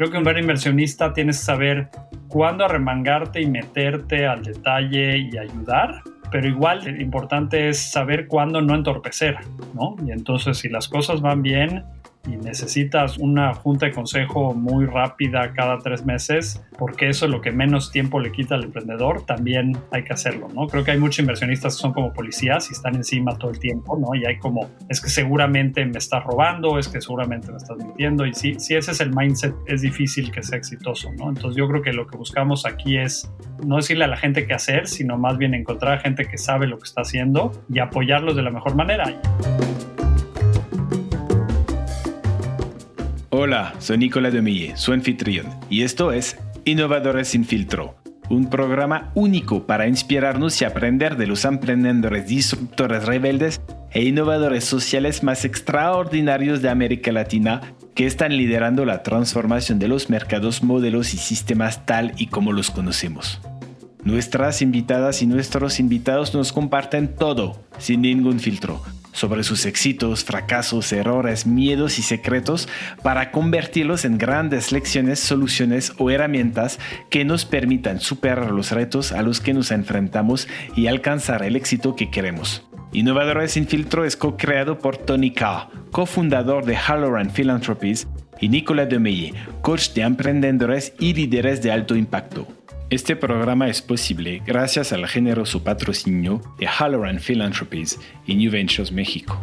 Creo que un buen inversionista tienes que saber cuándo arremangarte y meterte al detalle y ayudar, pero igual importante es saber cuándo no entorpecer, ¿no? Y entonces si las cosas van bien, y necesitas una junta de consejo muy rápida cada tres meses, porque eso es lo que menos tiempo le quita al emprendedor, también hay que hacerlo, ¿no? Creo que hay muchos inversionistas que son como policías y están encima todo el tiempo, ¿no? Y hay como, es que seguramente me estás robando, es que seguramente me estás mintiendo, y si, si ese es el mindset, es difícil que sea exitoso, ¿no? Entonces yo creo que lo que buscamos aquí es no decirle a la gente qué hacer, sino más bien encontrar gente que sabe lo que está haciendo y apoyarlos de la mejor manera. Hola, soy Nicolás Demille, su anfitrión, y esto es Innovadores sin filtro, un programa único para inspirarnos y aprender de los emprendedores disruptores rebeldes e innovadores sociales más extraordinarios de América Latina que están liderando la transformación de los mercados, modelos y sistemas tal y como los conocemos. Nuestras invitadas y nuestros invitados nos comparten todo, sin ningún filtro sobre sus éxitos, fracasos, errores, miedos y secretos para convertirlos en grandes lecciones, soluciones o herramientas que nos permitan superar los retos a los que nos enfrentamos y alcanzar el éxito que queremos. Innovadores sin filtro es co-creado por Tony Carr, cofundador de Halloran Philanthropies, y Nicolas Demeye, coach de emprendedores y líderes de alto impacto. Este programa es posible gracias al generoso patrocinio de Halloran Philanthropies y New Ventures México.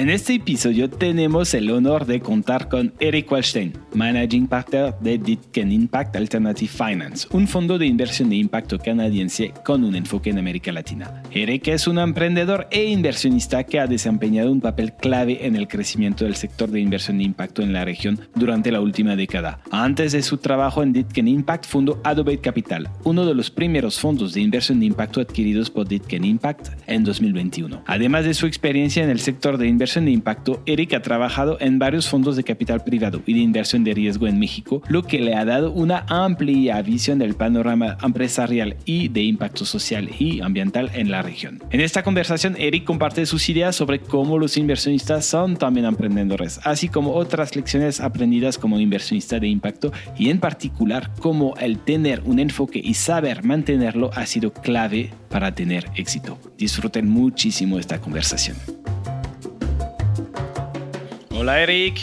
En este episodio tenemos el honor de contar con Eric Wallstein, Managing Partner de Ditken Impact Alternative Finance, un fondo de inversión de impacto canadiense con un enfoque en América Latina. Eric es un emprendedor e inversionista que ha desempeñado un papel clave en el crecimiento del sector de inversión de impacto en la región durante la última década. Antes de su trabajo en Ditken Impact, fundó Adobe Capital, uno de los primeros fondos de inversión de impacto adquiridos por Ditken Impact en 2021. Además de su experiencia en el sector de inversión de impacto, Eric ha trabajado en varios fondos de capital privado y de inversión de riesgo en México, lo que le ha dado una amplia visión del panorama empresarial y de impacto social y ambiental en la región. En esta conversación, Eric comparte sus ideas sobre cómo los inversionistas son también emprendedores, así como otras lecciones aprendidas como inversionista de impacto y en particular cómo el tener un enfoque y saber mantenerlo ha sido clave para tener éxito. Disfruten muchísimo esta conversación. Hola Eric.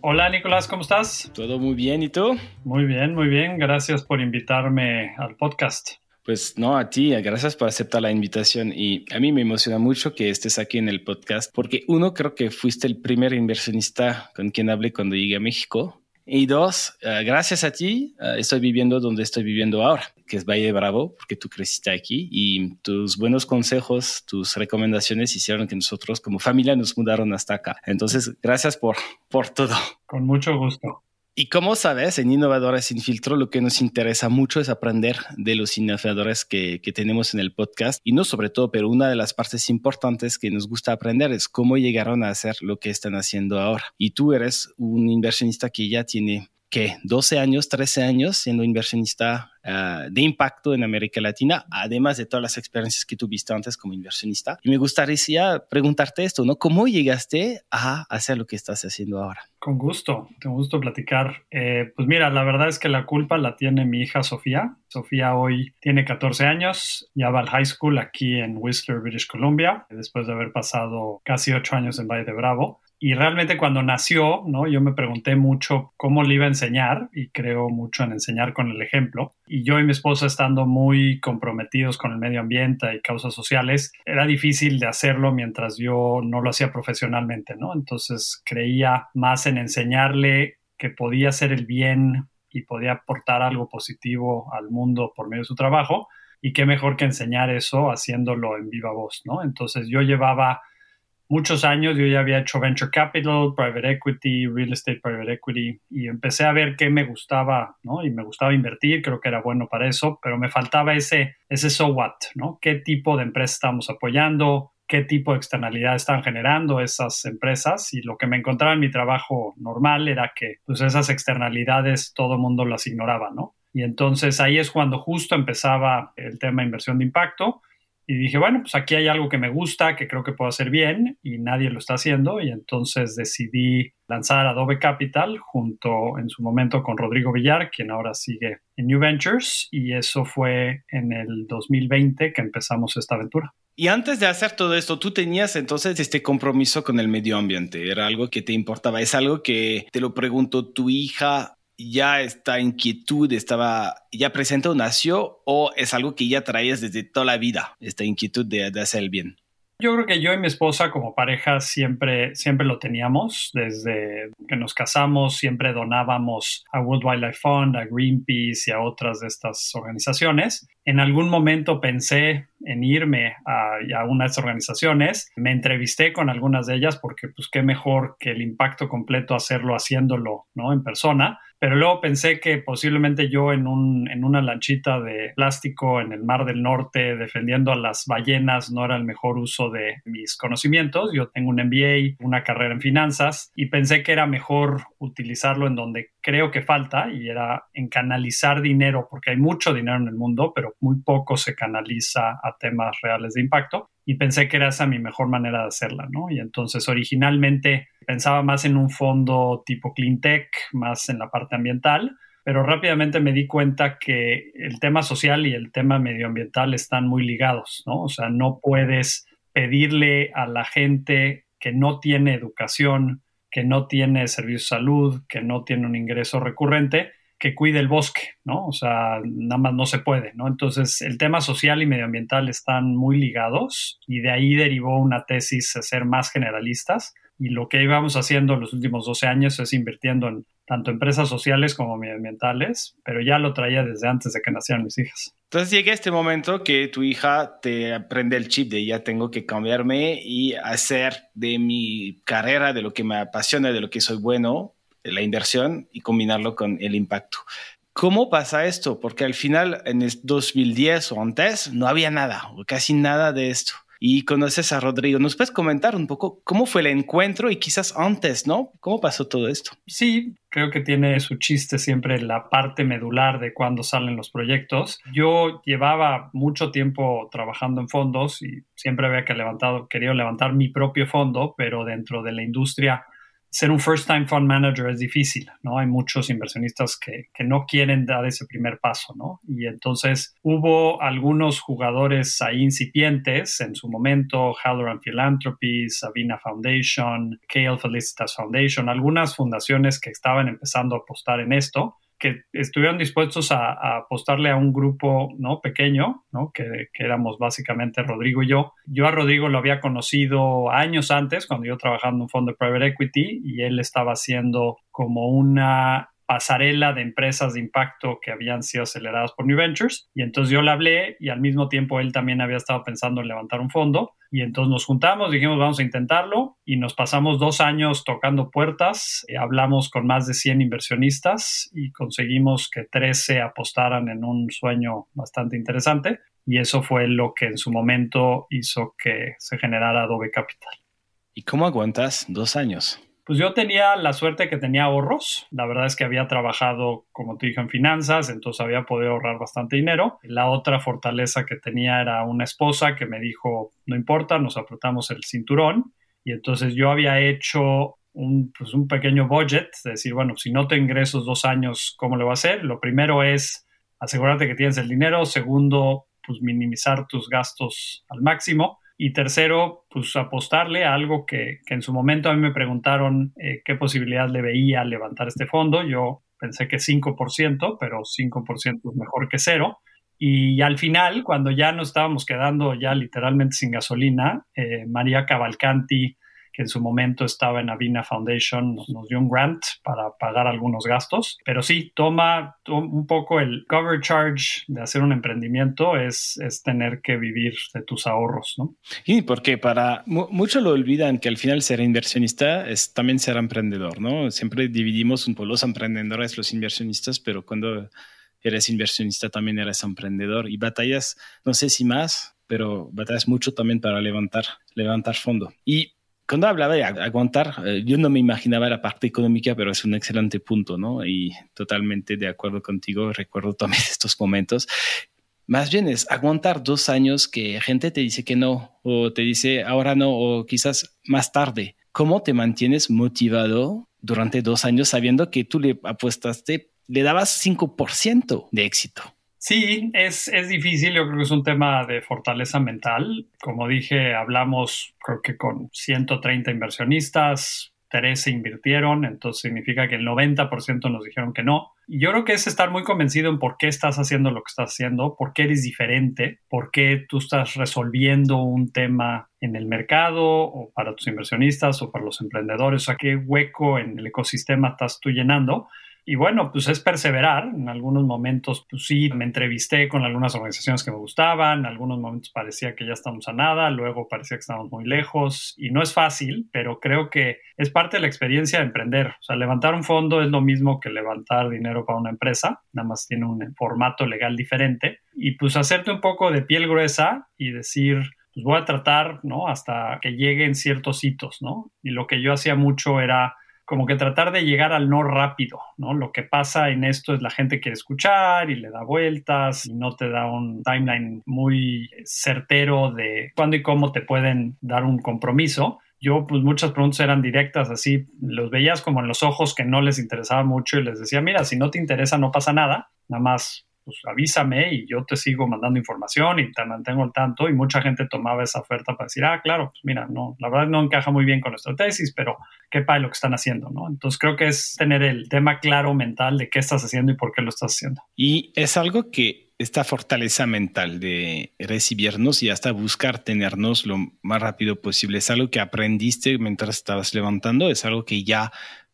Hola Nicolás, ¿cómo estás? Todo muy bien, ¿y tú? Muy bien, muy bien. Gracias por invitarme al podcast. Pues no, a ti, gracias por aceptar la invitación y a mí me emociona mucho que estés aquí en el podcast porque uno, creo que fuiste el primer inversionista con quien hablé cuando llegué a México y dos, eh, gracias a ti eh, estoy viviendo donde estoy viviendo ahora, que es Valle de Bravo, porque tú creciste aquí y tus buenos consejos, tus recomendaciones hicieron que nosotros como familia nos mudaron hasta acá. Entonces, gracias por, por todo. Con mucho gusto. Y como sabes, en Innovadores sin filtro lo que nos interesa mucho es aprender de los innovadores que, que, tenemos en el podcast. Y no sobre todo, pero una de las partes importantes que nos gusta aprender es cómo llegaron a hacer lo que están haciendo ahora. Y tú eres un inversionista que ya tiene que 12 años, 13 años siendo inversionista ah, de impacto en América Latina, además de todas las experiencias que tuviste antes como inversionista. Y me gustaría preguntarte esto, ¿no? ¿Cómo llegaste a hacer lo que estás haciendo ahora? Con gusto, te gusto platicar. Eh, pues mira, la verdad es que la culpa la tiene mi hija Sofía. Sofía hoy tiene 14 años, ya va al high school aquí en Whistler, British Columbia, después de haber pasado casi 8 años en Valle de Bravo y realmente cuando nació, ¿no? Yo me pregunté mucho cómo le iba a enseñar y creo mucho en enseñar con el ejemplo. Y yo y mi esposa estando muy comprometidos con el medio ambiente y causas sociales, era difícil de hacerlo mientras yo no lo hacía profesionalmente, ¿no? Entonces creía más en enseñarle que podía hacer el bien y podía aportar algo positivo al mundo por medio de su trabajo. Y qué mejor que enseñar eso haciéndolo en viva voz, ¿no? Entonces yo llevaba muchos años yo ya había hecho venture capital, private equity, real estate private equity y empecé a ver qué me gustaba, ¿no? Y me gustaba invertir, creo que era bueno para eso, pero me faltaba ese, ese so what, ¿no? ¿Qué tipo de empresa estamos apoyando? ¿Qué tipo de externalidad están generando esas empresas? Y lo que me encontraba en mi trabajo normal era que pues esas externalidades todo el mundo las ignoraba, ¿no? Y entonces ahí es cuando justo empezaba el tema de inversión de impacto y dije, bueno, pues aquí hay algo que me gusta, que creo que puedo hacer bien y nadie lo está haciendo y entonces decidí lanzar Adobe Capital junto en su momento con Rodrigo Villar, quien ahora sigue en New Ventures y eso fue en el 2020 que empezamos esta aventura. Y antes de hacer todo esto, tú tenías entonces este compromiso con el medio ambiente, era algo que te importaba, es algo que te lo preguntó tu hija ya esta inquietud estaba ya presente o nació o es algo que ya traías desde toda la vida, esta inquietud de, hacer el bien? Yo creo que yo y mi esposa como pareja siempre, siempre lo teníamos. Desde que nos casamos siempre donábamos a World Wildlife Fund, a Greenpeace y a otras de estas organizaciones. En algún momento pensé en irme a, a organizaciones. Me entrevisté con algunas de ellas porque pues qué mejor que el impacto completo hacerlo haciéndolo ¿no? en persona pero luego pensé que posiblemente yo en, un, en una lanchita de plástico en el Mar del Norte defendiendo a las ballenas no era el mejor uso de mis conocimientos. Yo tengo un MBA, una carrera en finanzas y pensé que era mejor utilizarlo en donde creo que falta y era en canalizar dinero, porque hay mucho dinero en el mundo, pero muy poco se canaliza a temas reales de impacto y pensé que era esa mi mejor manera de hacerla, ¿no? Y entonces originalmente pensaba más en un fondo tipo clean tech, más en la parte ambiental, pero rápidamente me di cuenta que el tema social y el tema medioambiental están muy ligados, ¿no? O sea, no puedes pedirle a la gente que no tiene educación, que no tiene servicio de salud, que no tiene un ingreso recurrente, que cuide el bosque, ¿no? O sea, nada más no se puede, ¿no? Entonces, el tema social y medioambiental están muy ligados y de ahí derivó una tesis a ser más generalistas y lo que íbamos haciendo en los últimos 12 años es invirtiendo en tanto empresas sociales como medioambientales, pero ya lo traía desde antes de que nacieran mis hijas. Entonces llega este momento que tu hija te aprende el chip de ya tengo que cambiarme y hacer de mi carrera, de lo que me apasiona, de lo que soy bueno, la inversión y combinarlo con el impacto. ¿Cómo pasa esto? Porque al final, en el 2010 o antes, no había nada, o casi nada de esto. Y conoces a Rodrigo. ¿Nos puedes comentar un poco cómo fue el encuentro y quizás antes, ¿no? ¿Cómo pasó todo esto? Sí, creo que tiene su chiste siempre la parte medular de cuando salen los proyectos. Yo llevaba mucho tiempo trabajando en fondos y siempre había que levantado, querido levantar mi propio fondo, pero dentro de la industria ser un first time fund manager es difícil, ¿no? Hay muchos inversionistas que, que, no quieren dar ese primer paso, ¿no? Y entonces hubo algunos jugadores ahí incipientes en su momento, Halloran Philanthropy, Sabina Foundation, Kale Felicitas Foundation, algunas fundaciones que estaban empezando a apostar en esto que estuvieron dispuestos a, apostarle a un grupo ¿no? pequeño, ¿no? Que, que, éramos básicamente Rodrigo y yo. Yo a Rodrigo lo había conocido años antes, cuando yo trabajaba en un fondo de private equity, y él estaba haciendo como una pasarela de empresas de impacto que habían sido aceleradas por New Ventures. Y entonces yo le hablé y al mismo tiempo él también había estado pensando en levantar un fondo. Y entonces nos juntamos, dijimos vamos a intentarlo y nos pasamos dos años tocando puertas. Eh, hablamos con más de 100 inversionistas y conseguimos que 13 apostaran en un sueño bastante interesante. Y eso fue lo que en su momento hizo que se generara Adobe Capital. ¿Y cómo aguantas dos años? Pues yo tenía la suerte que tenía ahorros. La verdad es que había trabajado, como te dije, en finanzas, entonces había podido ahorrar bastante dinero. La otra fortaleza que tenía era una esposa que me dijo, no importa, nos apretamos el cinturón. Y entonces yo había hecho un, pues un pequeño budget, es decir, bueno, si no te ingresos dos años, ¿cómo lo va a hacer? Lo primero es asegurarte que tienes el dinero. Segundo, pues minimizar tus gastos al máximo. Y tercero, pues apostarle a algo que, en su momento a mí me preguntaron eh, qué posibilidad le veía levantar este fondo. Yo pensé que 5%, pero 5% es mejor que cero. Y al final, cuando ya nos estábamos quedando ya literalmente sin gasolina, eh, María Cavalcanti que en su momento estaba en Avina Foundation, nos, dio un grant para pagar algunos gastos. Pero sí, toma, un poco el cover charge de hacer un emprendimiento es, es tener que vivir de tus ahorros, ¿no? Y porque para muchos lo olvidan que al final ser inversionista es también ser emprendedor, ¿no? Siempre dividimos un poco los emprendedores, los inversionistas, pero cuando eres inversionista también eres emprendedor y batallas, no sé si más, pero batallas mucho también para levantar, levantar fondo. Y cuando hablaba de aguantar, eh, yo no me imaginaba la parte económica, pero es un excelente punto, ¿no? Y totalmente de acuerdo contigo, recuerdo también estos momentos. Más bien es aguantar dos años que gente te dice que no, o te dice ahora no, o quizás más tarde. ¿Cómo te mantienes motivado durante dos años sabiendo que tú le apuestaste, le dabas 5% de éxito? Sí, es, es difícil, yo creo que es un tema de fortaleza mental. Como dije, hablamos creo que con 130 inversionistas, 13 invirtieron, entonces significa que el 90% nos dijeron que no. Y yo creo que es estar muy convencido en por qué estás haciendo lo que estás haciendo, por qué eres diferente, por qué tú estás resolviendo un tema en el mercado o para tus inversionistas o para los emprendedores, o sea, qué hueco en el ecosistema estás tú llenando y bueno, pues es perseverar. En algunos momentos, pues sí, me entrevisté con algunas organizaciones que me gustaban, en algunos momentos parecía que ya estamos a nada, luego parecía que estamos muy lejos y no es fácil, pero creo que es parte de la experiencia de emprender. O sea, levantar un fondo es lo mismo que levantar dinero para una empresa, nada más tiene un formato legal diferente y pues hacerte un poco de piel gruesa y decir, pues voy a tratar, ¿no? Hasta que lleguen ciertos hitos, ¿no? Y lo que yo hacía mucho era como que tratar de llegar al no rápido, ¿no? Lo que pasa en esto es la gente quiere escuchar y le da vueltas y no te da un timeline muy certero de cuándo y cómo te pueden dar un compromiso. Yo, pues muchas preguntas eran directas, así, los veías como en los ojos que no les interesaba mucho y les decía, mira, si no te interesa no pasa nada, nada más pues avísame y yo te sigo mandando información y te mantengo al tanto. Y mucha gente tomaba esa oferta para decir, ah, claro, pues mira, no, la verdad no encaja muy bien con nuestra tesis, pero qué padre lo que están haciendo, ¿no? Entonces creo que es tener el tema claro mental de qué estás haciendo y por qué lo estás haciendo. Y es algo que esta fortaleza mental de recibirnos y hasta buscar tenernos lo más rápido posible, es algo que aprendiste mientras estabas levantando, es algo que ya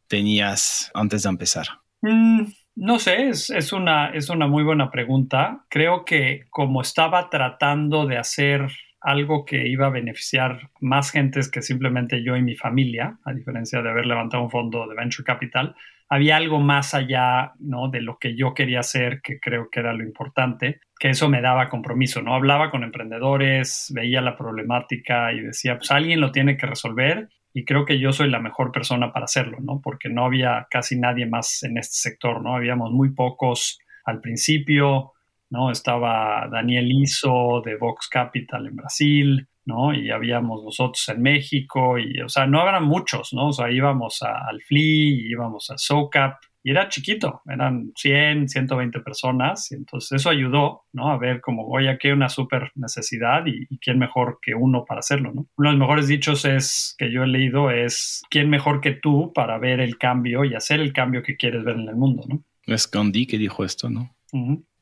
tenías antes de empezar. Mm, no sé, es, una, es una muy buena pregunta. Creo que como estaba tratando de hacer algo que iba a beneficiar más gentes que simplemente yo y mi familia, a diferencia de haber levantado un fondo de venture capital, había algo más allá ¿no? de lo que yo quería hacer, que creo que era lo importante, que eso me daba compromiso, ¿no? Hablaba con emprendedores, veía la problemática y decía, pues alguien lo tiene que resolver y creo que yo soy la mejor persona para hacerlo, ¿no? Porque no había casi nadie más en este sector, ¿no? Habíamos muy pocos al principio, ¿no? Estaba Daniel Iso de Vox Capital en Brasil, ¿no? Y habíamos nosotros en México, y, o sea, no eran muchos, ¿no? O sea, íbamos al FLI, íbamos a SOCAP, y era chiquito, eran 100, 120 personas, y entonces eso ayudó, ¿no? A ver como, oye, aquí hay una súper necesidad y, quién mejor que uno para hacerlo, ¿no? Uno de los mejores dichos es, que yo he leído es, ¿quién mejor que tú para ver el cambio y hacer el cambio que quieres ver en el mundo, ¿no? Es Gandhi que dijo esto, ¿no?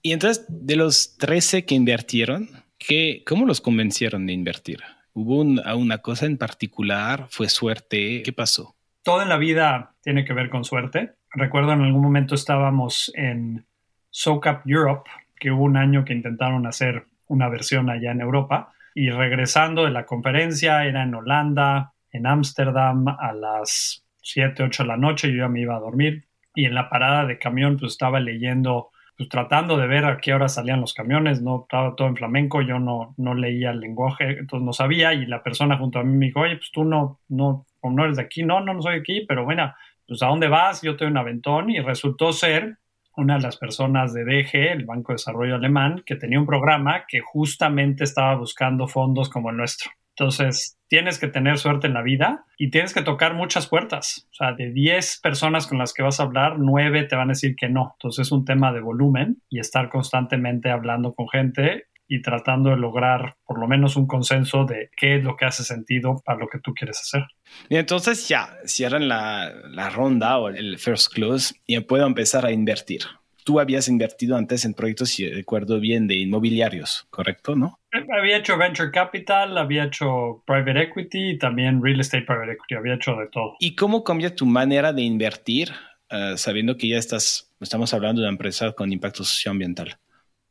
Y entonces, de los 13 que invirtieron, ¿qué, ¿cómo los convencieron de invertir? ¿Hubo una cosa en particular? ¿Fue suerte? ¿Qué pasó? Todo en la vida tiene que ver con suerte recuerdo en algún momento estábamos en SoCap Europe, que hubo un año que intentaron hacer una versión allá en Europa, y regresando de la conferencia, era en Holanda, en Ámsterdam, a las 7, 8 de la noche, yo ya me iba a dormir, y en la parada de camión pues estaba leyendo, pues tratando de ver a qué hora salían los camiones, no estaba todo en flamenco, yo no, no leía el lenguaje, entonces no sabía, y la persona junto a mí me dijo, oye, pues tú no, no, no eres de aquí, no, no, no soy de aquí, pero bueno, pues ¿a dónde vas? Yo te un aventón y resultó ser una de las personas de DG, el Banco de Desarrollo Alemán, que tenía un programa que justamente estaba buscando fondos como el nuestro. Entonces, tienes que tener suerte en la vida y tienes que tocar muchas puertas. O sea, de 10 personas con las que vas a hablar, 9 te van a decir que no. Entonces, es un tema de volumen y estar constantemente hablando con gente y tratando de lograr por lo menos un consenso de qué es lo que hace sentido para lo que tú quieres hacer. Y entonces ya cierran la, la ronda o el first close y puedo empezar a invertir. Tú habías invertido antes en proyectos, si recuerdo bien, de inmobiliarios, ¿correcto? ¿No? Había hecho venture capital, había hecho private equity y también real estate private equity, había hecho de todo. ¿Y cómo cambia tu manera de invertir eh, sabiendo que ya estás, estamos hablando de una empresa con impacto socioambiental?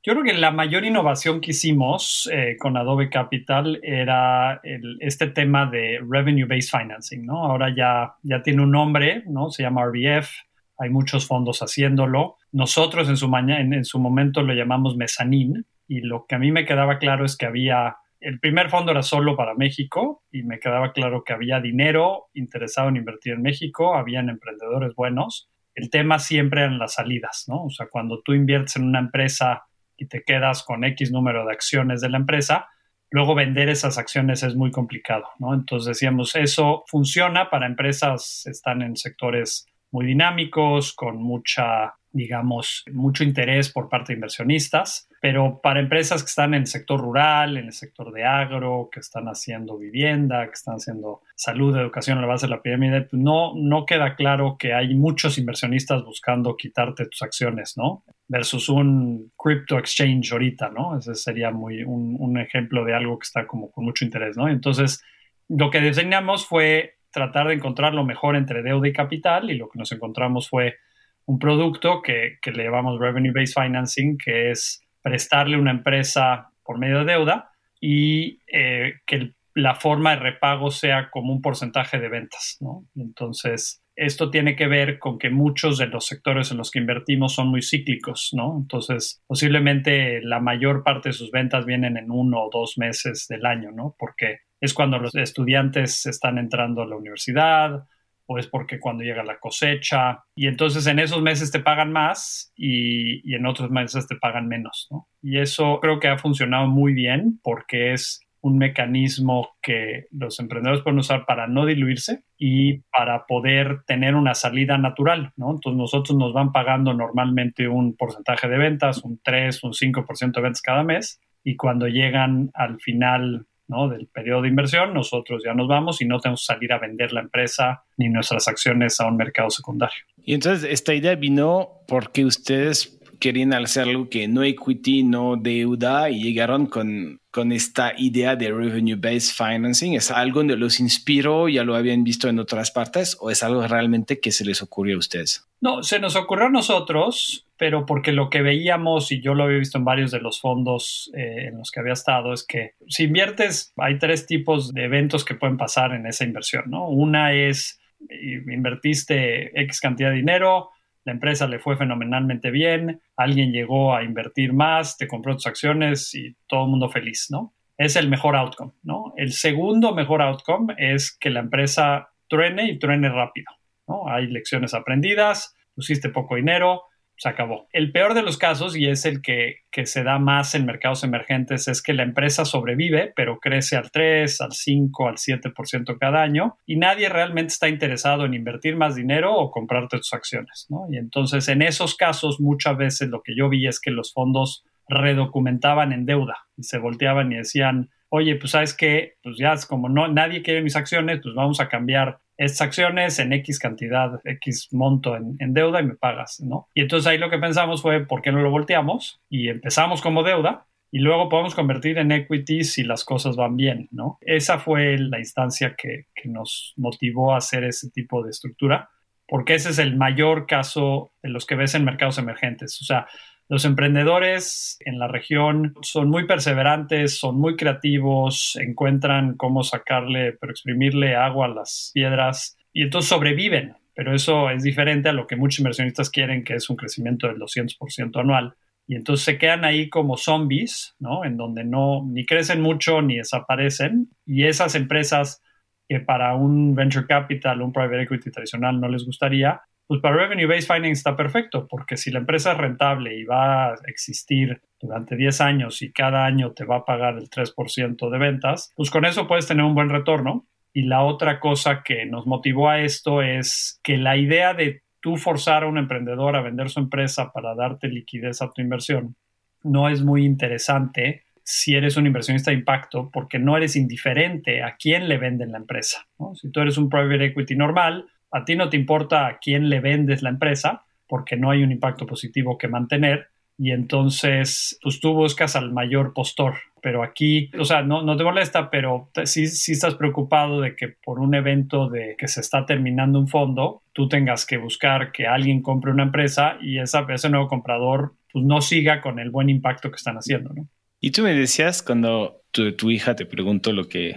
Yo creo que la mayor innovación que hicimos eh, con Adobe Capital era este tema de Revenue Based Financing, ¿no? Ahora ya, ya tiene un nombre, ¿no? Se llama RBF, hay muchos fondos haciéndolo. Nosotros en su, en, su momento lo llamamos mezanín y lo que a mí me quedaba claro es que había el primer fondo era solo para México y me quedaba claro que había dinero interesado en invertir en México, habían emprendedores buenos. El tema siempre eran las salidas, ¿no? O sea, cuando tú inviertes en una empresa y te quedas con X número de acciones de la empresa, luego vender esas acciones es muy complicado, ¿no? Entonces decíamos, eso funciona para empresas, están en sectores muy dinámicos, con mucha, digamos, mucho interés por parte de inversionistas, pero para empresas que están en el sector rural, en el sector de agro, que están haciendo vivienda, que están haciendo salud, educación a la base de la pirámide, pues no, no queda claro que hay muchos inversionistas buscando quitarte tus acciones, ¿no? versus un crypto exchange ahorita, ¿no? Ese sería muy un, ejemplo de algo que está como con mucho interés, ¿no? Entonces, lo que diseñamos fue tratar de encontrar lo mejor entre deuda y capital y lo que nos encontramos fue un producto que, que le llamamos Revenue Based Financing, que es prestarle una empresa por medio de deuda y eh, que la forma de repago sea como un porcentaje de ventas, ¿no? Entonces, esto tiene que ver con que muchos de los sectores en los que invertimos son muy cíclicos, ¿no? Entonces, posiblemente la mayor parte de sus ventas vienen en uno o dos meses del año, ¿no? Porque es cuando los estudiantes están entrando a la universidad o es porque cuando llega la cosecha y entonces en esos meses te pagan más y, en otros meses te pagan menos, ¿no? Y eso creo que ha funcionado muy bien porque es un mecanismo que los emprendedores pueden usar para no diluirse y para poder tener una salida natural, ¿no? Entonces nosotros nos van pagando normalmente un porcentaje de ventas, un 3, un 5% de ventas cada mes y cuando llegan al final ¿no? del periodo de inversión, nosotros ya nos vamos y no tenemos que salir a vender la empresa ni nuestras acciones a un mercado secundario. Y entonces esta idea vino porque ustedes querían hacer algo que no equity, no deuda y llegaron con, con esta idea de revenue-based financing. ¿Es algo que los inspiró? ¿Ya lo habían visto en otras partes? ¿O es algo realmente que se les ocurrió a ustedes? No, se nos ocurrió a nosotros, pero porque lo que veíamos, y yo lo había visto en varios de los fondos eh, en los que había estado, es que si inviertes, hay tres tipos de eventos que pueden pasar en esa inversión, ¿no? Una es, eh, invertiste X cantidad de dinero, la empresa le fue fenomenalmente bien, alguien llegó a invertir más, te compró tus acciones y todo el mundo feliz, ¿no? Es el mejor outcome, ¿no? El segundo mejor outcome es que la empresa truene y truene rápido, ¿no? Hay lecciones aprendidas, pusiste poco dinero, se acabó. El peor de los casos, y es el que, se da más en mercados emergentes, es que la empresa sobrevive, pero crece al 3, al 5, al 7% cada año, y nadie realmente está interesado en invertir más dinero o comprarte tus acciones, ¿no? Y entonces, en esos casos, muchas veces lo que yo vi es que los fondos redocumentaban en deuda y se volteaban y decían, oye, pues sabes que, pues ya es como no, nadie quiere mis acciones, pues vamos a cambiar estas acciones en X cantidad, X monto en, deuda y me pagas, ¿no? Y entonces ahí lo que pensamos fue, ¿por qué no lo volteamos? Y empezamos como deuda y luego podemos convertir en equity si las cosas van bien, ¿no? Esa fue la instancia que, que nos motivó a hacer ese tipo de estructura, porque ese es el mayor caso de los que ves en mercados emergentes. O sea, los emprendedores en la región son muy perseverantes, son muy creativos, encuentran cómo sacarle, pero exprimirle agua a las piedras y entonces sobreviven. Pero eso es diferente a lo que muchos inversionistas quieren, que es un crecimiento del 200% anual. Y entonces se quedan ahí como zombies, ¿no? En donde no ni crecen mucho ni desaparecen. Y esas empresas que para un venture capital, un private equity tradicional no les gustaría, pues para Revenue Based Financing está perfecto, porque si la empresa es rentable y va a existir durante 10 años y cada año te va a pagar el 3% de ventas, pues con eso puedes tener un buen retorno. Y la otra cosa que nos motivó a esto es que la idea de tú forzar a un emprendedor a vender su empresa para darte liquidez a tu inversión no es muy interesante si eres un inversionista de impacto porque no eres indiferente a quién le venden la empresa. Si tú eres un private equity normal, a ti no te importa a quién le vendes la empresa porque no hay un impacto positivo que mantener y entonces pues tú buscas al mayor postor. Pero aquí, o sea, no, no te molesta, pero sí, sí estás preocupado de que por un evento de que se está terminando un fondo, tú tengas que buscar que alguien compre una empresa y esa, ese nuevo comprador pues no siga con el buen impacto que están haciendo, ¿no? Y tú me decías cuando tu, tu hija te preguntó lo que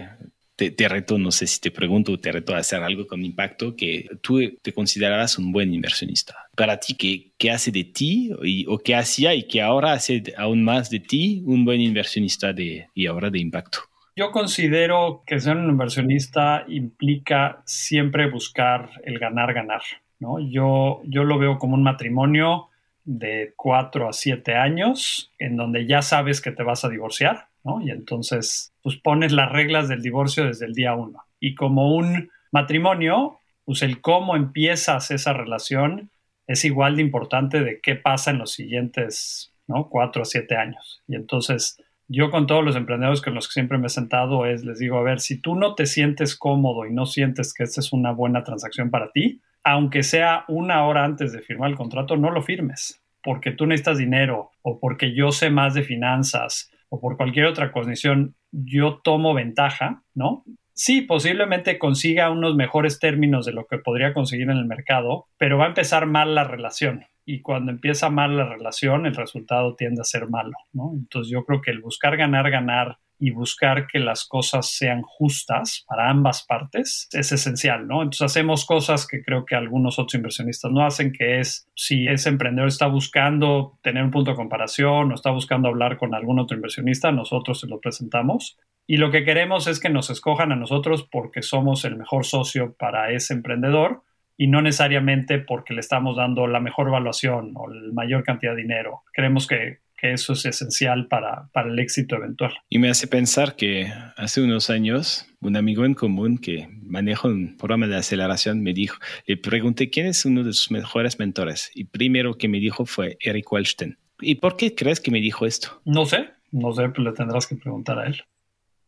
te, reto, no sé si te pregunto, te reto a hacer algo con impacto, que tú te considerarás un buen inversionista. Para ti, ¿qué, qué hace de ti o qué hacía y qué ahora hace aún más de ti un buen inversionista de, y ahora de impacto? Yo considero que ser un inversionista implica siempre buscar el ganar, ganar. ¿no? Yo, yo lo veo como un matrimonio de 4 a 7 años en donde ya sabes que te vas a divorciar, Y entonces, pues pones las reglas del divorcio desde el día 1. Y como un matrimonio, pues el cómo empiezas esa relación es igual de importante de qué pasa en los siguientes, ¿no? 4 a 7 años. Y entonces, yo con todos los emprendedores con los que siempre me he sentado es, les digo, a ver, si tú no te sientes cómodo y no sientes que esta es una buena transacción para ti, aunque sea una hora antes de firmar el contrato, no lo firmes, porque tú necesitas dinero o porque yo sé más de finanzas o por cualquier otra condición, yo tomo ventaja, ¿no? Sí, posiblemente consiga unos mejores términos de lo que podría conseguir en el mercado, pero va a empezar mal la relación y cuando empieza mal la relación, el resultado tiende a ser malo, ¿no? Entonces yo creo que el buscar ganar, ganar y buscar que las cosas sean justas para ambas partes es esencial, ¿no? Entonces hacemos cosas que creo que algunos otros inversionistas no hacen, que es si ese emprendedor está buscando tener un punto de comparación o está buscando hablar con algún otro inversionista, nosotros se lo presentamos. Y lo que queremos es que nos escojan a nosotros porque somos el mejor socio para ese emprendedor y no necesariamente porque le estamos dando la mejor evaluación o la mayor cantidad de dinero. Creemos que, eso es esencial para, para, el éxito eventual. Y me hace pensar que hace unos años un amigo en común que maneja un programa de aceleración me dijo, le pregunté quién es uno de sus mejores mentores y primero que me dijo fue Eric Wallstein. ¿Y por qué crees que me dijo esto? No sé, no sé, pero le tendrás que preguntar a él.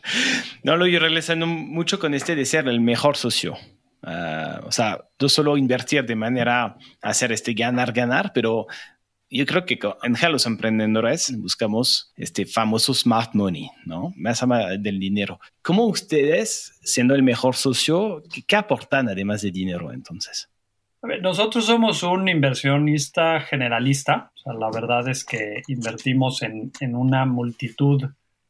No, lo estoy realizando mucho con este de ser el mejor socio. Ah, o sea, no solo invertir de manera a hacer este ganar, ganar, pero yo creo que en los emprendedores buscamos este famoso smart money, ¿no? Más allá del dinero. ¿Cómo ustedes, siendo el mejor socio, qué, aportan además de dinero entonces? nosotros somos un inversionista generalista. O sea, la verdad es que invertimos en, en una multitud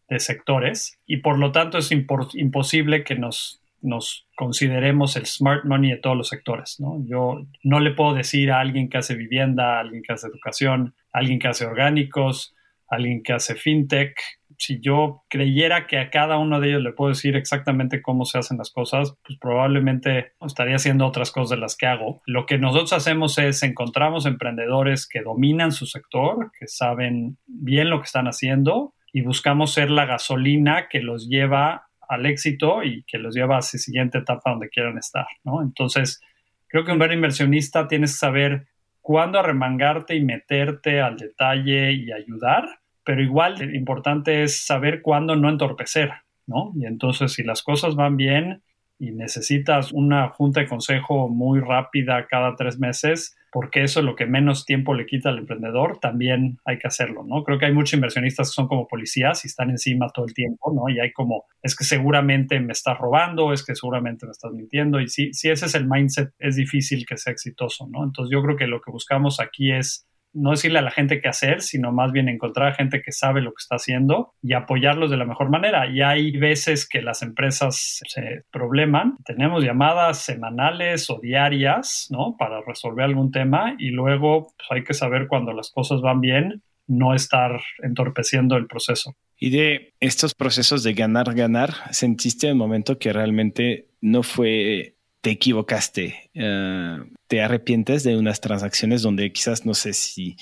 de sectores y por lo tanto es imposible que nos nos consideremos el smart money de todos los sectores. ¿no? Yo no le puedo decir a alguien que hace vivienda, a alguien que hace educación, a alguien que hace orgánicos, a alguien que hace fintech. Si yo creyera que a cada uno de ellos le puedo decir exactamente cómo se hacen las cosas, pues probablemente estaría haciendo otras cosas de las que hago. Lo que nosotros hacemos es encontramos emprendedores que dominan su sector, que saben bien lo que están haciendo y buscamos ser la gasolina que los lleva al éxito y que los lleva a esa siguiente etapa donde quieran estar, ¿no? Entonces, creo que un buen inversionista tienes que saber cuándo arremangarte y meterte al detalle y ayudar, pero igual importante es saber cuándo no entorpecer, ¿no? Y entonces, si las cosas van bien y necesitas una junta de consejo muy rápida cada tres meses, porque eso es lo que menos tiempo le quita al emprendedor, también hay que hacerlo, ¿no? Creo que hay muchos inversionistas que son como policías y están encima todo el tiempo, ¿no? Y hay como, es que seguramente me estás robando, es que seguramente me estás mintiendo, y si, si ese es el mindset, es difícil que sea exitoso, ¿no? Entonces yo creo que lo que buscamos aquí es no decirle a la gente qué hacer, sino más bien encontrar gente que sabe lo que está haciendo y apoyarlos de la mejor manera. Y hay veces que las empresas se probleman. Tenemos llamadas semanales o diarias, ¿no? Para resolver algún tema y luego pues, hay que saber cuando las cosas van bien, no estar entorpeciendo el proceso. Y de estos procesos de ganar, ganar, ¿sentiste un momento que realmente no fue te equivocaste, eh, te arrepientes de unas transacciones donde quizás no sé si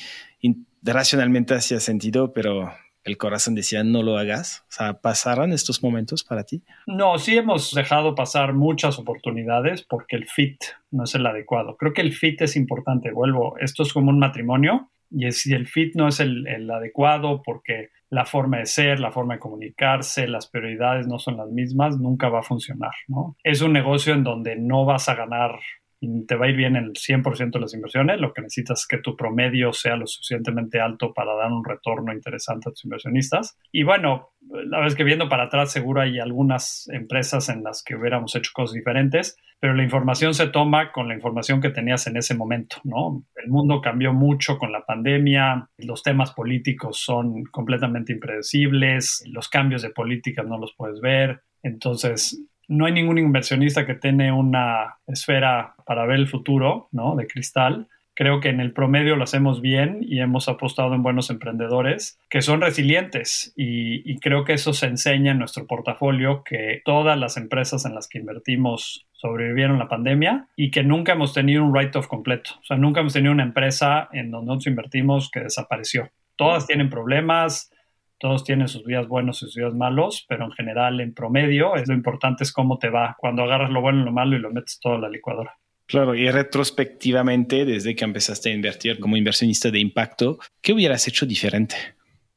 racionalmente hacía sentido, pero el corazón decía no lo hagas? O sea, ¿pasaron estos momentos para ti? No, sí hemos dejado pasar muchas oportunidades porque el fit no es el adecuado. Creo que el fit es importante. Vuelvo, esto es como un matrimonio y si el fit no es el adecuado porque la forma de ser, la forma de comunicarse, las prioridades no son las mismas, nunca va a funcionar, ¿no? Es un negocio en donde no vas a ganar te va a ir bien el 100% de las inversiones, lo que necesitas es que tu promedio sea lo suficientemente alto para dar un retorno interesante a tus inversionistas. Y bueno, la vez que viendo para atrás seguro hay algunas empresas en las que hubiéramos hecho cosas diferentes, pero la información se toma con la información que tenías en ese momento, ¿no? El mundo cambió mucho con la pandemia, los temas políticos son completamente impredecibles, los cambios de políticas no los puedes ver, entonces no hay ningún inversionista que tiene una esfera para ver el futuro, ¿no? De cristal, Creo que en el promedio lo hacemos bien y hemos apostado en buenos emprendedores que son resilientes y, y creo que eso se enseña en nuestro portafolio, que todas las empresas en las que invertimos sobrevivieron la pandemia y que nunca hemos tenido un write-off completo. O sea, nunca hemos tenido una empresa en donde nosotros invertimos que desapareció. Todas tienen problemas, todos tienen sus días buenos y sus días malos, pero en general, en promedio, es lo importante es cómo te va cuando agarras lo bueno y lo malo y lo metes todo a la licuadora. Claro, y retrospectivamente, desde que empezaste a invertir como inversionista de impacto, ¿qué hubieras hecho diferente?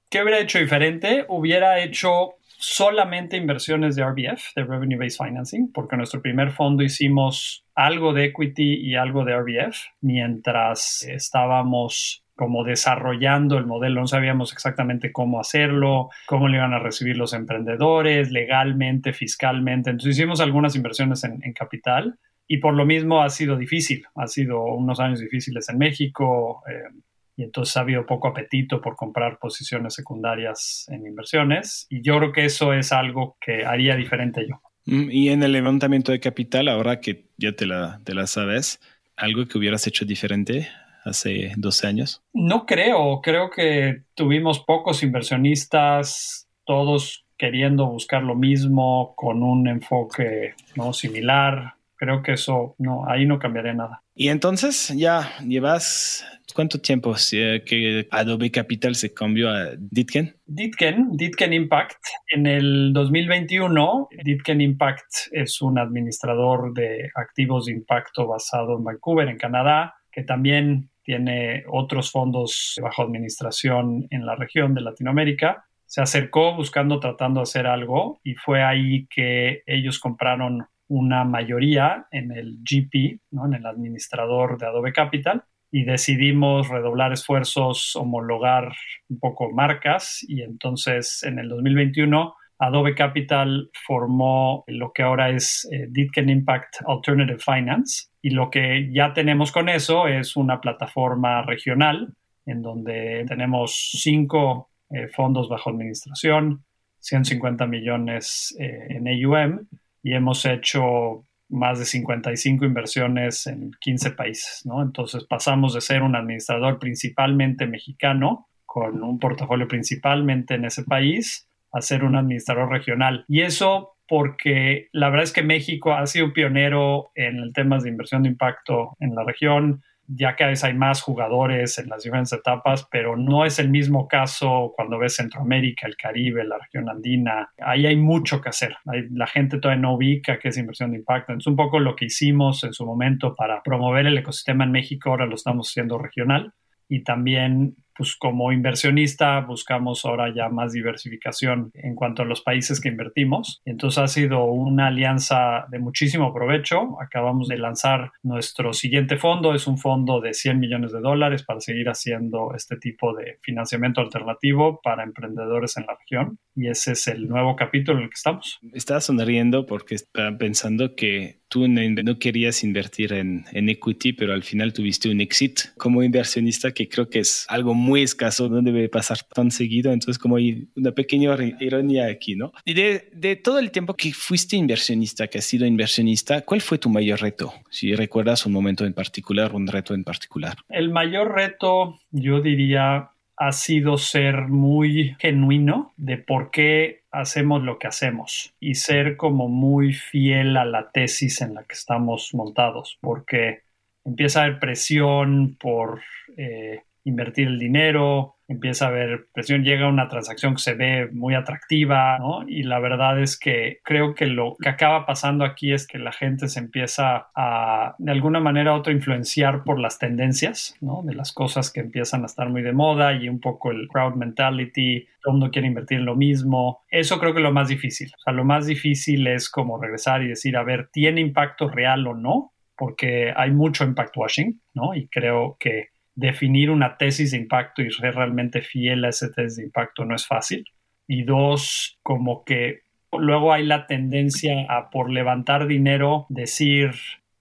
¿Qué hubiera hecho diferente? Hubiera hecho solamente inversiones de RBF, de Revenue Based Financing, porque en nuestro primer fondo hicimos algo de equity y algo de RBF, mientras estábamos como desarrollando el modelo, no sabíamos exactamente cómo hacerlo, cómo le iban a recibir los emprendedores, legalmente, fiscalmente. Entonces hicimos algunas inversiones en, capital y por lo mismo ha sido difícil, ha sido unos años difíciles en México eh, y entonces ha habido poco apetito por comprar posiciones secundarias en inversiones y yo creo que eso es algo que haría diferente yo. Mm, y en el levantamiento de capital, ahora que ya te la, te la sabes, algo que hubieras hecho diferente hace 12 años? No creo, creo que tuvimos pocos inversionistas, todos queriendo buscar lo mismo, con un enfoque no similar. Creo que eso no, ahí no cambiaría nada. Y entonces ya llevas ¿Cuánto tiempo que Adobe Capital se cambió a Ditken? Ditken, Ditken Impact. En el 2021, Ditken Impact es un administrador de activos de impacto basado en Vancouver, en Canadá, que también tiene otros fondos bajo administración en la región de Latinoamérica. Se acercó buscando, tratando de hacer algo y fue ahí que ellos compraron una mayoría en el GP, ¿no? en el administrador de Adobe Capital, y decidimos redoblar esfuerzos, homologar un poco marcas y entonces en el 2021 Adobe Capital formó lo que ahora es eh, Ditken Impact Alternative Finance y lo que ya tenemos con eso es una plataforma regional en donde tenemos cinco eh, fondos bajo administración, 150 millones eh, en AUM y hemos hecho más de 55 inversiones en 15 países, ¿no? Entonces pasamos de ser un administrador principalmente mexicano, con un portafolio principalmente en ese país, a ser un administrador regional. Y eso porque la verdad es que México ha sido pionero en el tema de inversión de impacto en la región ya cada vez hay más jugadores en las diferentes etapas, pero no es el mismo caso cuando ves Centroamérica, el Caribe, la región andina. Ahí hay mucho que hacer. la gente todavía no ubica qué es inversión de impacto. Es un poco lo que hicimos en su momento para promover el ecosistema en México, ahora lo estamos haciendo regional y también pues como inversionista buscamos ahora ya más diversificación en cuanto a los países que invertimos. Entonces ha sido una alianza de muchísimo provecho. Acabamos de lanzar nuestro siguiente fondo, es un fondo de 100 millones de dólares para seguir haciendo este tipo de financiamiento alternativo para emprendedores en la región. Y ese es el nuevo capítulo en el que estamos. Estaba sonriendo porque estaba pensando que tú no querías invertir en, en, equity, pero al final tuviste un exit como inversionista que creo que es algo muy escaso, no debe pasar tan seguido, entonces como hay una pequeña ironía aquí, ¿no? Y de, de todo el tiempo que fuiste inversionista, que has sido inversionista, ¿cuál fue tu mayor reto? Si recuerdas un momento en particular, un reto en particular. El mayor reto, yo diría, ha sido ser muy genuino de por qué hacemos lo que hacemos y ser como muy fiel a la tesis en la que estamos montados, porque empieza a haber presión por eh, invertir el dinero, empieza a haber presión, llega una transacción que se ve muy atractiva, ¿no? Y la verdad es que creo que lo que acaba pasando aquí es que la gente se empieza a, de alguna manera, autoinfluenciar por las tendencias, ¿no? De las cosas que empiezan a estar muy de moda y un poco el crowd mentality, todo el mundo quiere invertir en lo mismo. Eso creo que es lo más difícil. O sea, lo más difícil es como regresar y decir, a ver, ¿tiene impacto real o no? Porque hay mucho impact washing, ¿no? Y creo que definir una tesis de impacto y ser realmente fiel a esa tesis de impacto no es fácil. Y dos, como que luego hay la tendencia a por levantar dinero decir,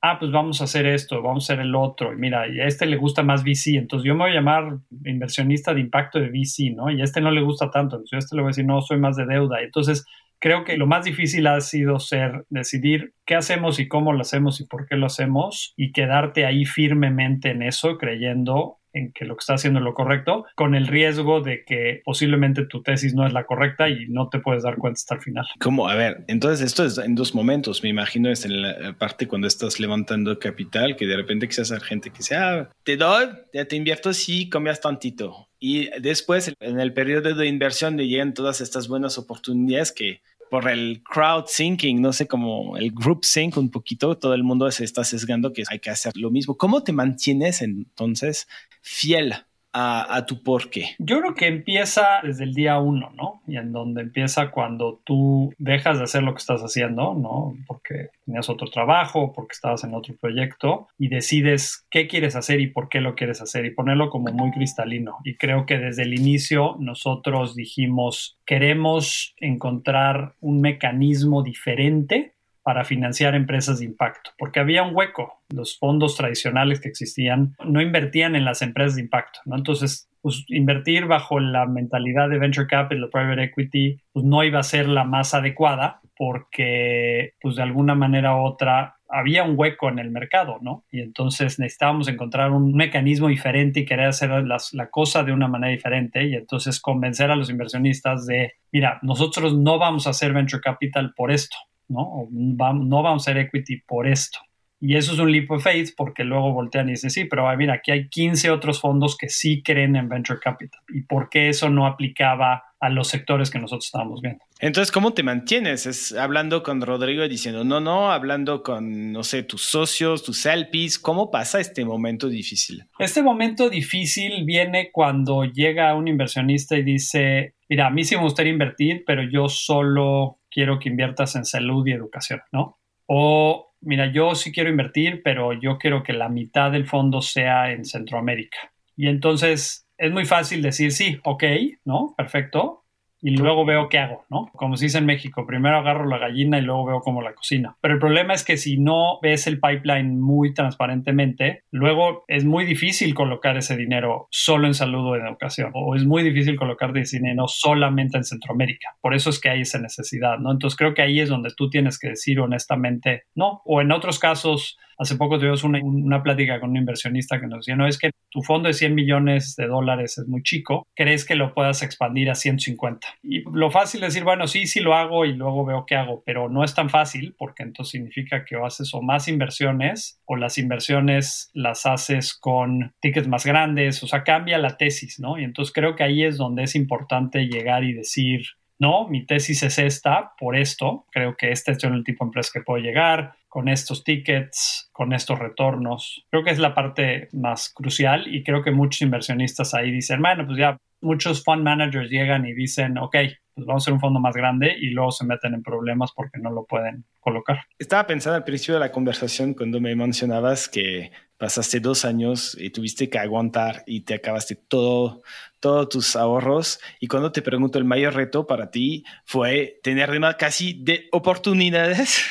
ah, pues vamos a hacer esto, vamos a hacer el otro. Y mira, a este le gusta más VC, entonces yo me voy a llamar inversionista de impacto de VC, ¿no? Y a este no le gusta tanto, entonces yo a este le voy a decir, no, soy más de deuda. Entonces creo que lo más difícil ha sido ser decidir qué hacemos y cómo lo hacemos y por qué lo hacemos y quedarte ahí firmemente en eso, creyendo en que lo que está haciendo es lo correcto, con el riesgo de que posiblemente tu tesis no es la correcta y no te puedes dar cuenta hasta el final. ¿Cómo? A ver, entonces esto es en dos momentos. Me imagino es en la parte cuando estás levantando capital, que de repente quizás hay gente que dice, ah, te doy, te invierto si cambias tantito. Y después, en el periodo de inversión, llegan todas estas buenas oportunidades que por el crowd thinking, no sé, como el group think un poquito, todo el mundo se está sesgando que hay que hacer lo mismo. ¿Cómo te mantienes entonces fiel a, tu por qué? Yo creo que empieza desde el día uno, ¿no? Y en donde empieza cuando tú dejas de hacer lo que estás haciendo, ¿no? Porque tenías otro trabajo, porque estabas en otro proyecto y decides qué quieres hacer y por qué lo quieres hacer y ponerlo como muy cristalino. Y creo que desde el inicio nosotros dijimos, queremos encontrar un mecanismo diferente para financiar empresas de impacto, porque había un hueco. Los fondos tradicionales que existían no invertían en las empresas de impacto, ¿no? Entonces, pues, invertir bajo la mentalidad de venture capital o private equity, pues no iba a ser la más adecuada porque, pues de alguna manera u otra, había un hueco en el mercado, ¿no? Y entonces necesitábamos encontrar un mecanismo diferente y querer hacer la cosa de una manera diferente y entonces convencer a los inversionistas de, mira, nosotros no vamos a hacer venture capital por esto, ¿no? no vamos a ser equity por esto. Y eso es un leap of faith porque luego voltean y dicen, sí, pero mira, aquí hay 15 otros fondos que sí creen en venture capital. ¿Y por qué eso no aplicaba a los sectores que nosotros estábamos viendo? Entonces, ¿cómo te mantienes? ¿Es hablando con Rodrigo y diciendo, no, no, hablando con, no sé, tus socios, tus LPs? ¿Cómo pasa este momento difícil? Este momento difícil viene cuando llega un inversionista y dice, mira, a mí sí me gustaría invertir, pero yo solo quiero que inviertas en salud y educación, ¿no? O, mira, yo sí quiero invertir, pero yo quiero que la mitad del fondo sea en Centroamérica. Y entonces es muy fácil decir, sí, ok, ¿no? Perfecto y luego veo qué hago, ¿no? Como se dice en México, primero agarro la gallina y luego veo cómo la cocina. Pero el problema es que si no ves el pipeline muy transparentemente, luego es muy difícil colocar ese dinero solo en salud o en educación, o es muy difícil colocar ese dinero solamente en Centroamérica. Por eso es que hay esa necesidad, ¿no? Entonces creo que ahí es donde tú tienes que decir honestamente, no, o en otros casos, Hace poco tuvimos una, una, plática con un inversionista que nos decía, no, es que tu fondo de 100 millones de dólares es muy chico, ¿crees que lo puedas expandir a 150? Y lo fácil es decir, bueno, sí, sí lo hago y luego veo qué hago, pero no es tan fácil porque entonces significa que o haces o más inversiones o las inversiones las haces con tickets más grandes, o sea, cambia la tesis, ¿no? Y entonces creo que ahí es donde es importante llegar y decir, no, mi tesis es esta, por esto, creo que este es el tipo de empresa que puedo llegar, con estos tickets, con estos retornos. Creo que es la parte más crucial y creo que muchos inversionistas ahí dicen, bueno, pues ya muchos fund managers llegan y dicen, ok, pues vamos a hacer un fondo más grande y luego se meten en problemas porque no lo pueden colocar. Estaba pensando al principio de la conversación cuando me mencionabas que pasaste dos años y tuviste que aguantar y te acabaste todo, todos tus ahorros. Y cuando te pregunto, el mayor reto para ti fue tener casi de oportunidades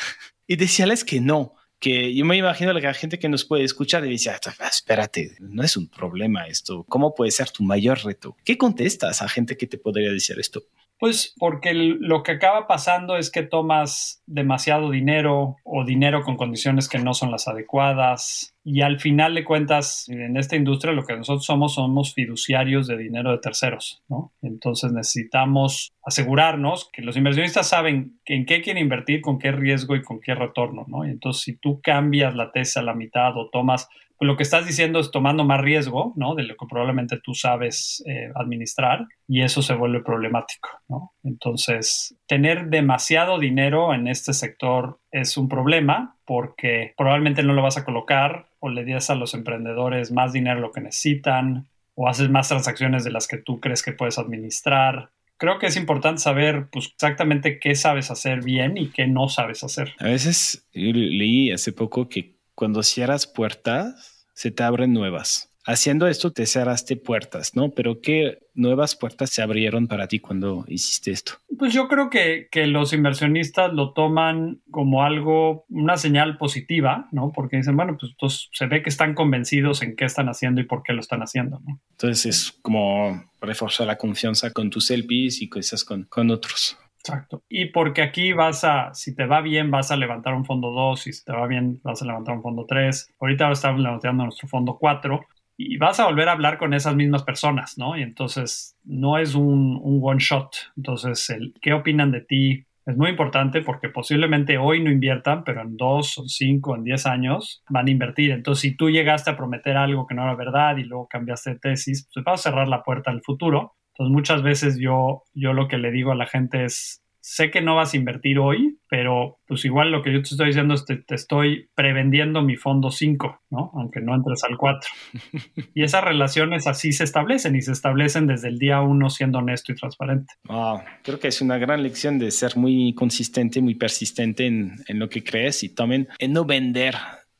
y decirles que no. Que yo me imagino la gente que nos puede escuchar y dice, ah, espérate, no es un problema esto. ¿Cómo puede ser tu mayor reto? ¿Qué contestas a gente que te podría decir esto? Pues porque lo que acaba pasando es que tomas demasiado dinero o dinero con condiciones que no son las adecuadas y al final de cuentas en esta industria lo que nosotros somos somos fiduciarios de dinero de terceros, ¿no? Entonces necesitamos asegurarnos que los inversionistas saben en qué quieren invertir, con qué riesgo y con qué retorno, ¿no? Entonces si tú cambias la tesis a la mitad o tomas lo que estás diciendo es tomando más riesgo, ¿no? De lo que probablemente tú sabes eh, administrar y eso se vuelve problemático, ¿no? Entonces, tener demasiado dinero en este sector es un problema porque probablemente no lo vas a colocar o le das a los emprendedores más dinero lo que necesitan o haces más transacciones de las que tú crees que puedes administrar creo que es importante saber pues, exactamente qué sabes hacer bien y qué no sabes hacer. A veces leí hace poco que cuando cierras puertas, se te abren nuevas. Haciendo esto te cerraste puertas, ¿no? Pero ¿qué nuevas puertas se abrieron para ti cuando hiciste esto? Pues yo creo que, que los inversionistas lo toman como algo, una señal positiva, ¿no? Porque dicen, bueno, pues se ve que están convencidos en qué están haciendo y por qué lo están haciendo, ¿no? Entonces es como reforzar la confianza con tus LPs y cosas con, con otros. Exacto. Y porque aquí vas a, si te va bien, vas a levantar un fondo 2, si te va bien, vas a levantar un fondo 3. Ahorita estamos levantando nuestro fondo 4 y vas a volver a hablar con esas mismas personas, ¿no? Y entonces no es un, un one shot. Entonces, el, ¿qué opinan de ti? Es muy importante porque posiblemente hoy no inviertan, pero en dos, o cinco, en diez años van a invertir. Entonces, si tú llegaste a prometer algo que no era verdad y luego cambiaste de tesis, pues vas a cerrar la puerta al futuro. Entonces, muchas veces yo, yo lo que le digo a la gente es, sé que no vas a invertir hoy, pero pues igual lo que yo te estoy diciendo es que te estoy prevendiendo mi fondo 5, ¿no? Aunque no entres al 4. y esas relaciones así se establecen y se establecen desde el día 1 siendo honesto y transparente. Wow, creo que es una gran lección de ser muy consistente, muy persistente en, en lo que crees y también en no vender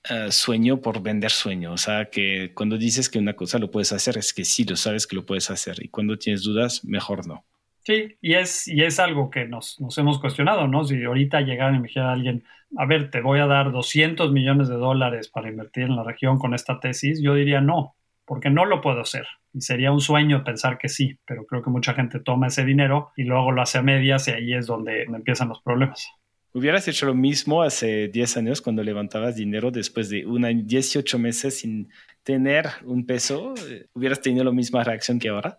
Uh, sueño por vender sueño. O sea, que cuando dices que una cosa lo puedes hacer, es que sí lo sabes que lo puedes hacer. Y cuando tienes dudas, mejor no. Sí, y es, y es algo que nos, nos hemos cuestionado, ¿no? Si ahorita llegara y me dijera alguien, a ver, te voy a dar 200 millones de dólares para invertir en la región con esta tesis, yo diría no, porque no lo puedo hacer. Y sería un sueño pensar que sí, pero creo que mucha gente toma ese dinero y luego lo hace a medias y ahí es donde empiezan los problemas. ¿Hubieras hecho lo mismo hace 10 años cuando levantabas dinero después de una, 18 meses sin tener un peso? ¿Hubieras tenido la misma reacción que ahora?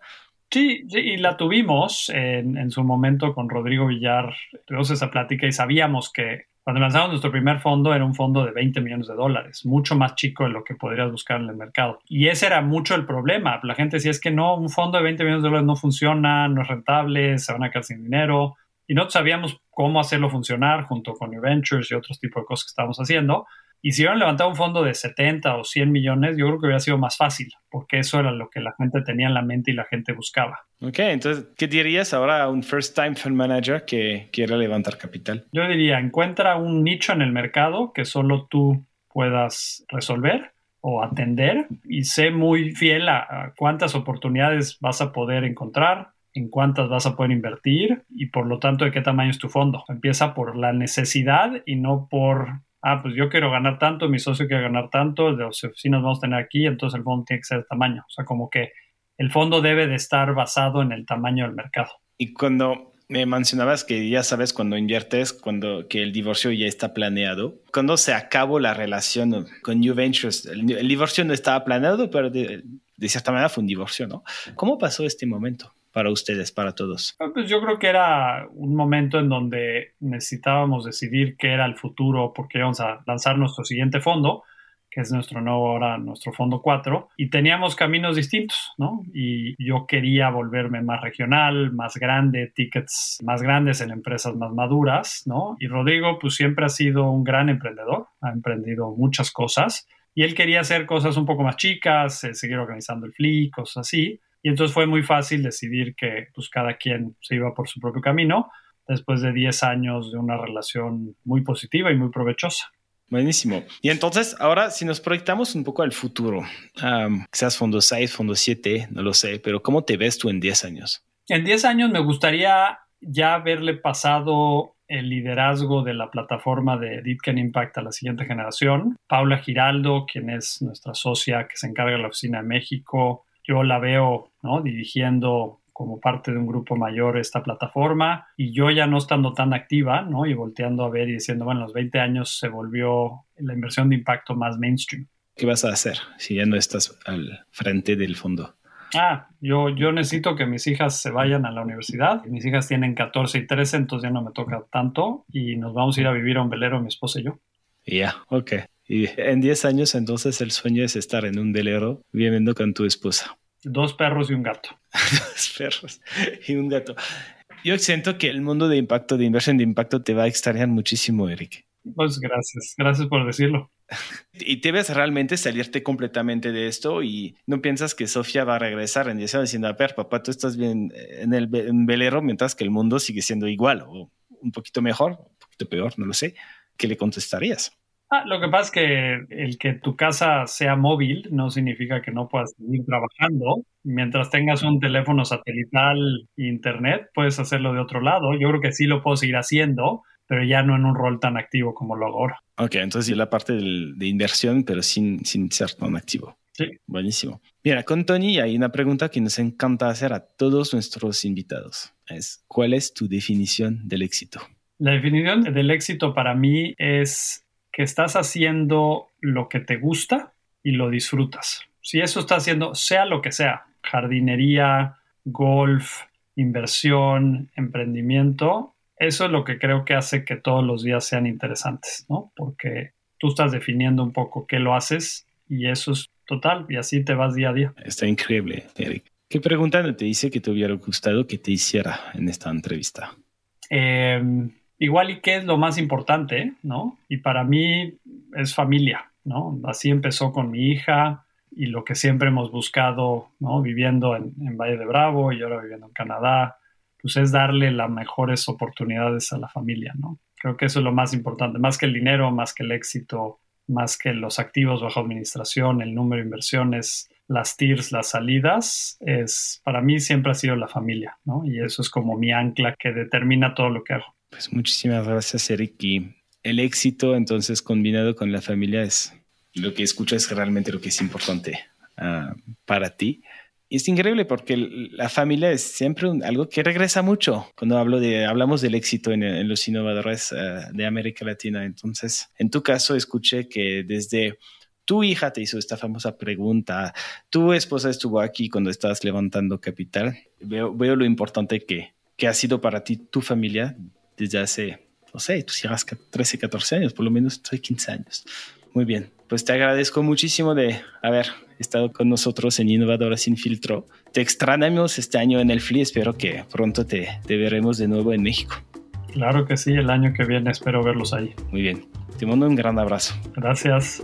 Sí, y la tuvimos en, en, su momento con Rodrigo Villar. Tuvimos esa plática y sabíamos que cuando lanzamos nuestro primer fondo era un fondo de 20 millones de dólares, mucho más chico de lo que podrías buscar en el mercado. Y ese era mucho el problema. La gente decía es que no, un fondo de 20 millones de dólares no funciona, no es rentable, se van a quedar sin dinero. Y nosotros sabíamos cómo hacerlo funcionar junto con New Ventures y otros tipos de cosas que estábamos haciendo. Y si hubieran levantado un fondo de 70 o 100 millones, yo creo que hubiera sido más fácil, porque eso era lo que la gente tenía en la mente y la gente buscaba. Ok, entonces, ¿qué dirías ahora a un first time fund manager que quiere levantar capital? Yo diría, encuentra un nicho en el mercado que solo tú puedas resolver o atender y sé muy fiel a, a cuántas oportunidades vas a poder encontrar, en cuántas vas a poder invertir y por lo tanto de qué tamaño es tu fondo. Empieza por la necesidad y no por ah, pues yo quiero ganar tanto, mi socio quiere ganar tanto, de las oficinas vamos a tener aquí, entonces el fondo tiene que ser de tamaño. O sea, como que el fondo debe de estar basado en el tamaño del mercado. Y cuando me mencionabas que ya sabes cuando inviertes, cuando que el divorcio ya está planeado, cuando se acabó la relación con New Ventures, el, divorcio no estaba planeado, pero de, de cierta manera fue un divorcio, ¿no? ¿Cómo pasó este momento? Para ustedes, para todos? Ah, pues yo creo que era un momento en donde necesitábamos decidir qué era el futuro porque íbamos a lanzar nuestro siguiente fondo, que es nuestro nuevo ahora, nuestro fondo 4, y teníamos caminos distintos, ¿no? Y yo quería volverme más regional, más grande, tickets más grandes en empresas más maduras, ¿no? Y Rodrigo, pues siempre ha sido un gran emprendedor, ha emprendido muchas cosas, y él quería hacer cosas un poco más chicas, eh, seguir organizando el FLI, cosas así. Y entonces fue muy fácil decidir que pues cada quien se iba por su propio camino después de 10 años de una relación muy positiva y muy provechosa. Buenísimo. Y entonces, ahora si nos proyectamos un poco al futuro, um, quizás fondo 6, fondo 7, no lo sé, pero ¿cómo te ves tú en 10 años? En 10 años me gustaría ya haberle pasado el liderazgo de la plataforma de Ditken Impact a la siguiente generación. Paula Giraldo, quien es nuestra socia que se encarga de la oficina de México, yo la veo ¿no? dirigiendo como parte de un grupo mayor esta plataforma y yo ya no estando tan activa ¿no? y volteando a ver y diciendo, bueno, en los 20 años se volvió la inversión de impacto más mainstream. ¿Qué vas a hacer si ya no estás al frente del fondo? Ah, yo, yo necesito que mis hijas se vayan a la universidad. Mis hijas tienen 14 y 13, entonces ya no me toca tanto y nos vamos a ir a vivir a un velero, mi esposa y yo. Ya, ok. Y en 10 años entonces el sueño es estar en un velero viviendo con tu esposa. Dos perros y un gato. Dos perros y un gato. Yo siento que el mundo de impacto, de inversión de impacto, te va a extrañar muchísimo, Eric. Pues gracias, gracias por decirlo. ¿Y te ves realmente salirte completamente de esto y no piensas que Sofía va a regresar en diciendo, diciendo, a ver, papá, tú estás bien en el velero mientras que el mundo sigue siendo igual o un poquito mejor, un poquito peor, no lo sé? ¿Qué le contestarías? Ah, lo que pasa es que el que tu casa sea móvil no significa que no puedas seguir trabajando. Mientras tengas un teléfono satelital e internet, puedes hacerlo de otro lado. Yo creo que sí lo puedo seguir haciendo, pero ya no en un rol tan activo como lo hago ahora. Ok, entonces sí la parte de inversión, pero sin, sin ser tan activo. Sí. Buenísimo. Mira, con Tony hay una pregunta que nos encanta hacer a todos nuestros invitados. Es, ¿cuál es tu definición del éxito? La definición del éxito para mí es que estás haciendo lo que te gusta y lo disfrutas. Si eso está haciendo, sea lo que sea, jardinería, golf, inversión, emprendimiento, eso es lo que creo que hace que todos los días sean interesantes, ¿no? Porque tú estás definiendo un poco qué lo haces y eso es total y así te vas día a día. Está increíble, Eric. ¿Qué pregunta te dice que te hubiera gustado que te hiciera en esta entrevista? Em, igual y qué es lo más importante, ¿no? Y para mí es familia, ¿no? Así empezó con mi hija y lo que siempre hemos buscado, ¿no? Viviendo en, Valle de Bravo y ahora viviendo en Canadá, pues es darle las mejores oportunidades a la familia, ¿no? Creo que eso es lo más importante, más que el dinero, más que el éxito, más que los activos bajo administración, el número de inversiones, las TIRs, las salidas, es para mí siempre ha sido la familia, ¿no? Y eso es como mi ancla que determina todo lo que hago. Pues muchísimas gracias, Eric. Y el éxito, entonces, combinado con la familia, es lo que escuchas es realmente lo que es importante uh, para ti es increíble porque la familia es siempre algo que regresa mucho cuando hablo de, hablamos del éxito en, los innovadores eh, de América Latina. Entonces, en tu caso, escuché que desde tu hija te hizo esta famosa pregunta, tu esposa estuvo aquí cuando estabas levantando capital. Veo, veo lo importante que, que ha sido para ti tu familia desde hace, no sé, tú llevas 13, 14 años, por lo menos estoy 15 años. Muy bien, pues te agradezco muchísimo de haber estado con nosotros en Innovadora Sin Filtro. Te extrañamos este año en el FLI, espero que pronto te, te veremos de nuevo en México. Claro que sí, el año que viene espero verlos ahí. Muy bien, te mando un gran abrazo. Gracias.